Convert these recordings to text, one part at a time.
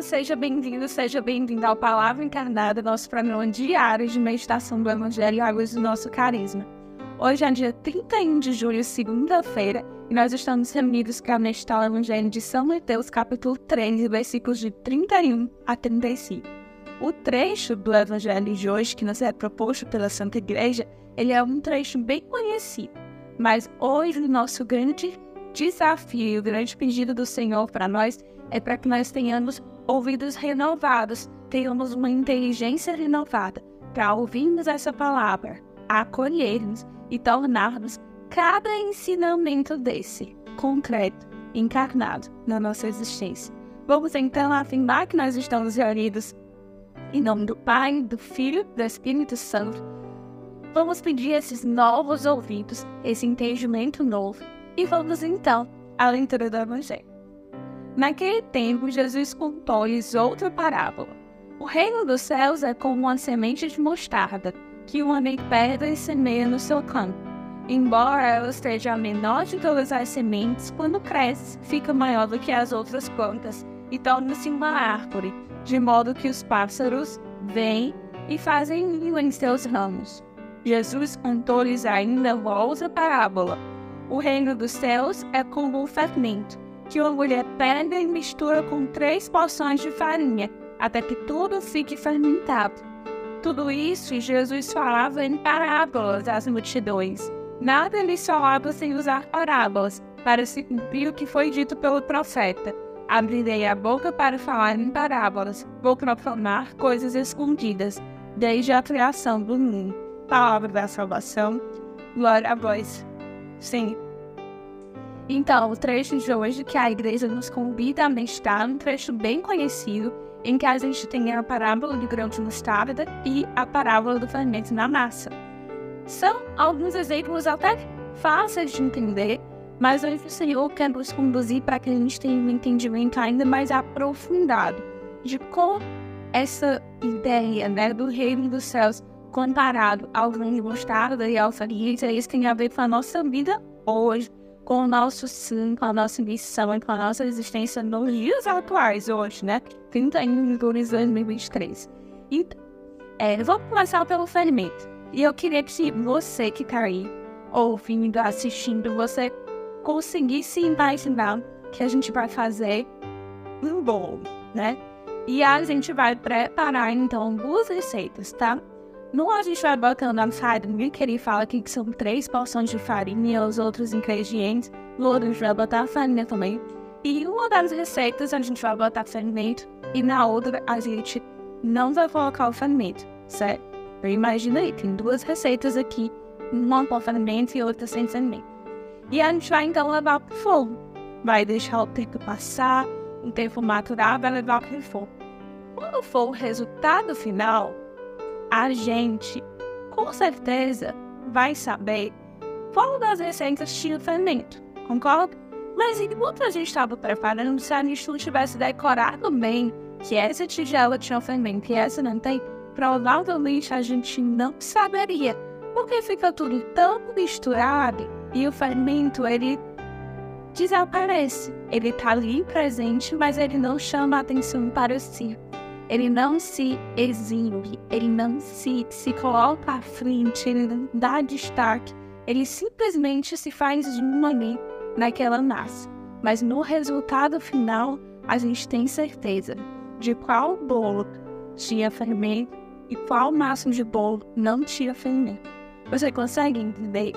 Seja bem-vindo, seja bem-vindo ao Palavra Encarnada, nosso programa diário de meditação do Evangelho Águas do nosso Carisma. Hoje é dia 31 de julho, segunda-feira, e nós estamos reunidos para meditar o Evangelho de São Mateus, capítulo 13, versículos de 31 a 35. O trecho do Evangelho de hoje, que nos é proposto pela Santa Igreja, ele é um trecho bem conhecido, mas hoje o nosso grande desafio, o grande pedido do Senhor para nós é para que nós tenhamos ouvidos renovados, tenhamos uma inteligência renovada para ouvirmos essa palavra, acolhermos e tornarmos cada ensinamento desse concreto, encarnado na nossa existência. Vamos então afirmar que nós estamos reunidos em nome do Pai, do Filho, do Espírito Santo. Vamos pedir esses novos ouvidos, esse entendimento novo, e vamos então à leitura do Evangelho. Naquele tempo, Jesus contou-lhes outra parábola. O reino dos céus é como uma semente de mostarda, que um homem pega e semeia no seu campo. Embora ela esteja a menor de todas as sementes, quando cresce, fica maior do que as outras plantas e torna-se uma árvore, de modo que os pássaros vêm e fazem ninho em seus ramos. Jesus contou-lhes ainda outra parábola. O reino dos céus é como um fermento que uma mulher pega e mistura com três porções de farinha, até que tudo fique fermentado. Tudo isso Jesus falava em parábolas às multidões. Nada lhes falava sem usar parábolas, para se cumprir o que foi dito pelo profeta. Abrirei a boca para falar em parábolas, vou proclamar coisas escondidas, desde a criação do mundo. Palavra da salvação, glória a vós. Sim, então, o trecho de hoje que a igreja nos convida a meditar um trecho bem conhecido, em que a gente tem a parábola do grão de mostarda e a parábola do fermento na massa. São alguns exemplos até fáceis de entender, mas hoje o Senhor quer nos conduzir para que a gente tenha um entendimento ainda mais aprofundado de como essa ideia né, do reino dos céus comparado ao grão de mostarda e ao fermento, isso tem a ver com a nossa vida hoje, com o nosso sim, com a nossa missão e com a nossa existência nos dias atuais, hoje, né? 31 de julho de 2023. Então, é, vamos começar pelo ferimento. E eu queria que você que está aí, ouvindo, assistindo, você conseguisse imaginar que a gente vai fazer um bolo, né? E a gente vai preparar, então, duas receitas, tá? No a gente vai botando a farinha, que ele fala aqui que são três porções de farinha e os outros ingredientes. Outro a gente vai botar a farinha também. E uma das receitas a gente vai botar fermento e na outra a gente não vai colocar o fermento, certo? Então imagina aí, tem duas receitas aqui, uma com fermento e outra sem fermento. E a gente vai então levar para o fogo. Vai deixar o tempo passar, o tempo maturar, vai levar para o fogo. Quando for o resultado final, a gente com certeza vai saber qual das receitas tinha fermento, concorda? Mas enquanto a gente estava preparando, se a não tivesse decorado bem que essa tigela tinha fermento e essa não tem, provavelmente a gente não saberia, porque fica tudo tão misturado e o fermento ele desaparece. Ele está ali presente, mas ele não chama a atenção para si ele não se exibe, ele não se, se coloca à frente, ele não dá destaque, ele simplesmente se faz um ali naquela massa. Mas no resultado final, a gente tem certeza de qual bolo tinha fermento e qual massa de bolo não tinha fermento. Você consegue entender?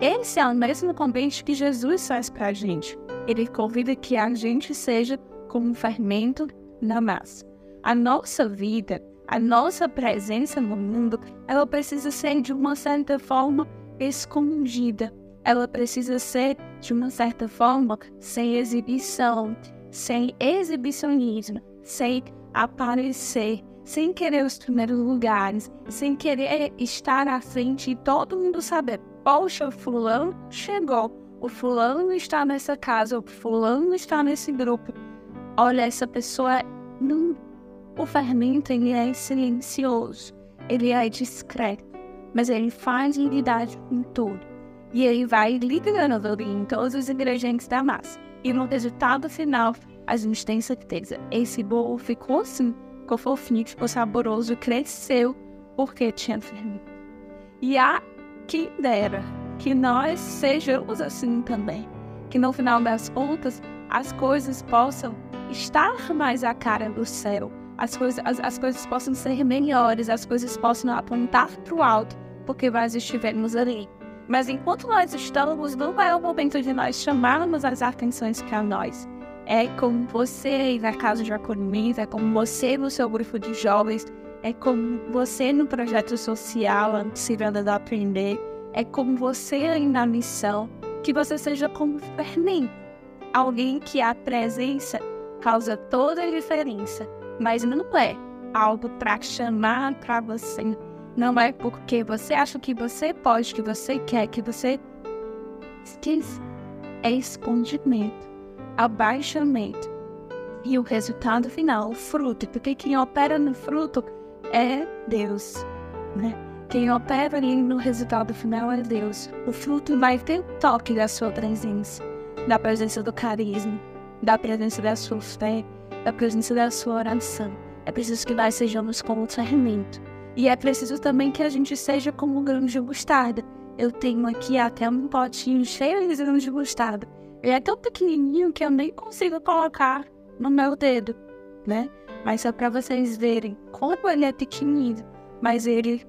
Esse é o mesmo convite que Jesus faz para a gente. Ele convida que a gente seja como um fermento na massa a nossa vida, a nossa presença no mundo, ela precisa ser de uma certa forma escondida. Ela precisa ser de uma certa forma sem exibição, sem exibicionismo, sem aparecer, sem querer os primeiros lugares, sem querer estar à frente e todo mundo saber. Poxa, fulano chegou, o fulano está nessa casa, o fulano está nesse grupo. Olha, essa pessoa não o fermento ele é silencioso, ele é discreto, mas ele faz unidade com tudo. E ele vai ligando em todos os ingredientes da massa. E no resultado final, a gente tem certeza. Esse bolo ficou assim, ficou fofinho, ficou saboroso, cresceu porque tinha fermento. E a que dera que nós sejamos assim também. Que no final das contas as coisas possam estar mais à cara do céu. As coisas, as, as coisas possam ser melhores, as coisas possam apontar para o alto, porque nós estivermos ali. Mas enquanto nós estamos, não é o momento de nós chamarmos as atenções para nós. É como você na casa de acolhimento, é como você no seu grupo de jovens, é como você no projeto social Anticivanda da Aprender, é como você na missão, que você seja como Fernando, alguém que a presença causa toda a diferença, mas não é algo para chamar para você, não é porque você acha que você pode, que você quer, que você esquece, é escondimento abaixamento. E o resultado final, o fruto, porque quem opera no fruto é Deus, né? Quem opera ali no resultado final é Deus. O fruto vai ter o toque da sua presença, da presença do carisma, da presença da sua fé, da presença da sua oração. É preciso que nós sejamos como fermento. E é preciso também que a gente seja como um grão de mostarda. Eu tenho aqui até um potinho cheio de grão de mostarda. Ele é tão pequenininho que eu nem consigo colocar no meu dedo, né? Mas só para vocês verem como ele é pequenininho, mas ele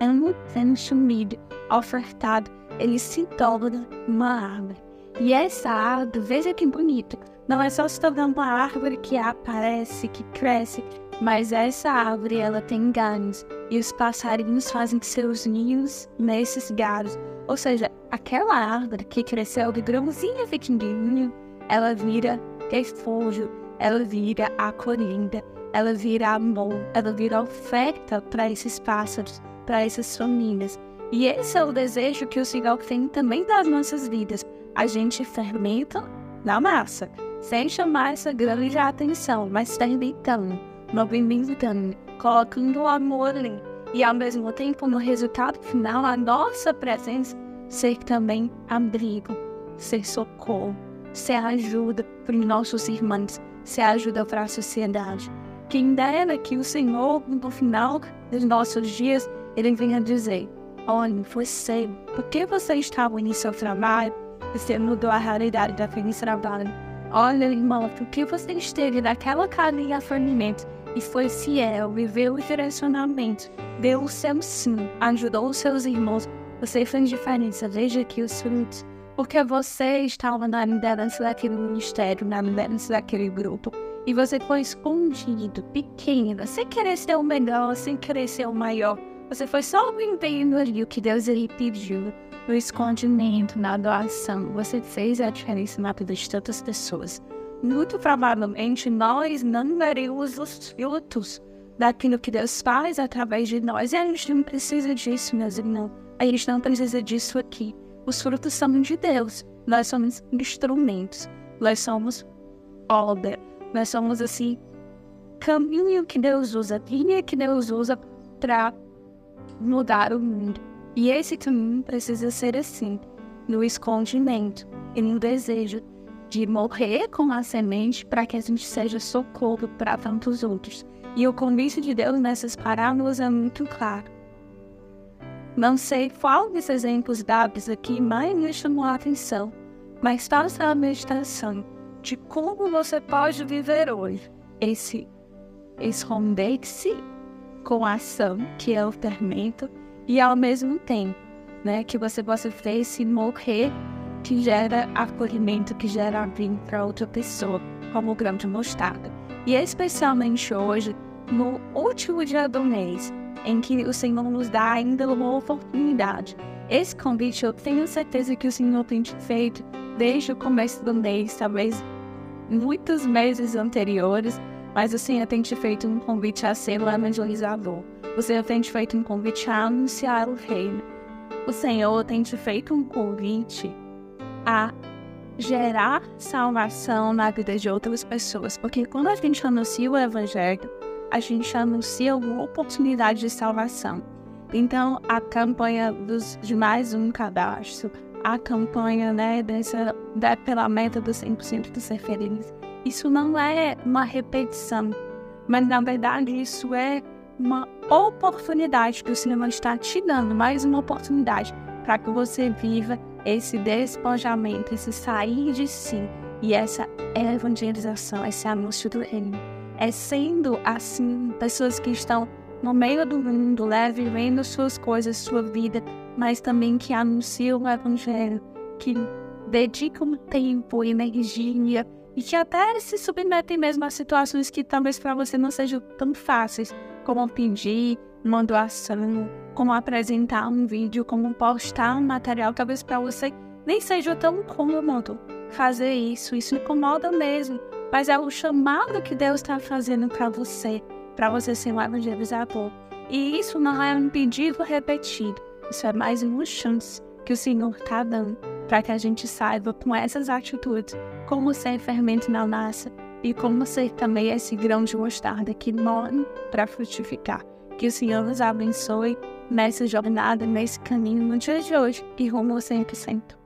é um consumido, ofertado, ele se torna uma árvore. E essa árvore, veja que bonita, não é só se tornar uma árvore que aparece, que cresce, mas essa árvore ela tem galhos e os passarinhos fazem seus ninhos nesses galhos. Ou seja, aquela árvore que cresceu de grãozinho pequenininho, ela vira refúgio, ela vira acolhida, ela vira amor, ela vira oferta para esses pássaros, para essas famílias. E esse é o desejo que o Senhor tem também das nossas vidas. A gente fermenta na massa, sem chamar essa grande atenção, mas fermentando, movimentando, colocando o amor ali e ao mesmo tempo, no resultado final, a nossa presença ser também abrigo, ser socorro, ser ajuda para os nossos irmãos, ser ajuda para a sociedade. Quem dera que o Senhor, no final dos nossos dias, Ele venha dizer: Olha, você, por que você estava no seu trabalho? Você mudou a realidade daquele trabalho. Olha, irmão, por que você esteve naquela de acolhimento? e foi fiel, viveu o direcionamento, deu o seu sim, ajudou os seus irmãos. Você fez diferença, veja aqui os frutos. Porque você estava na liderança daquele ministério, na liderança daquele grupo. E você foi escondido, pequeno, sem querer ser o melhor, sem querer ser o maior. Você foi só vivendo ali o que Deus lhe pediu, no escondimento, na doação. Você fez a diferença na vida de tantas pessoas muito provavelmente nós não veremos os frutos daquilo que Deus faz através de nós. E a gente não precisa disso, meus irmãos. A gente não precisa disso aqui. Os frutos são de Deus. Nós somos instrumentos. Nós somos obra. Nós somos, assim, caminho que Deus usa, linha que Deus usa para mudar o mundo. E esse caminho precisa ser assim, no escondimento e no desejo de morrer com a semente para que a gente seja socorro para tantos outros. E o convite de Deus nessas parábolas é muito claro. Não sei qual desses exemplos dados aqui mais me chamou a atenção, mas faça a meditação de como você pode viver hoje esse esconder-se com a ação, que é o fermento, e ao mesmo tempo, né, que você possa ver se morrer que gera acolhimento, que gera abrigo para outra pessoa, como o grão de mostarda. E especialmente hoje, no último dia do mês, em que o Senhor nos dá ainda uma oportunidade. Esse convite eu tenho certeza que o Senhor tem te feito desde o começo do mês, talvez muitos meses anteriores, mas o Senhor tem te feito um convite a ser um evangelizador. O Senhor tem te feito um convite a anunciar o reino. O Senhor tem te feito um convite a gerar salvação na vida de outras pessoas. Porque quando a gente anuncia o Evangelho, a gente anuncia uma oportunidade de salvação. Então, a campanha dos, de mais um cadastro, a campanha né, dessa, da, pela meta dos 100% dos ser feliz, isso não é uma repetição, mas na verdade isso é uma oportunidade que o Senhor está te dando, mais uma oportunidade para que você viva esse despojamento, esse sair de si e essa evangelização, esse anúncio do reino. É sendo assim pessoas que estão no meio do mundo, né, vivendo suas coisas, sua vida, mas também que anunciam o evangelho, que dedicam tempo, energia e que até se submetem mesmo a situações que talvez para você não sejam tão fáceis, como pedir uma doação, como apresentar um vídeo, como postar um material, talvez para você nem seja tão cômodo fazer isso, isso incomoda mesmo, mas é o chamado que Deus está fazendo para você, para você ser um evangelizador. E isso não é um pedido repetido, isso é mais uma chance que o Senhor está dando para que a gente saiba com essas atitudes como ser fermento na massa e como ser também esse grão de mostarda que morre para frutificar. Que o Senhor nos abençoe nessa jornada, nesse caminho no dia de hoje e rumo ao 100%.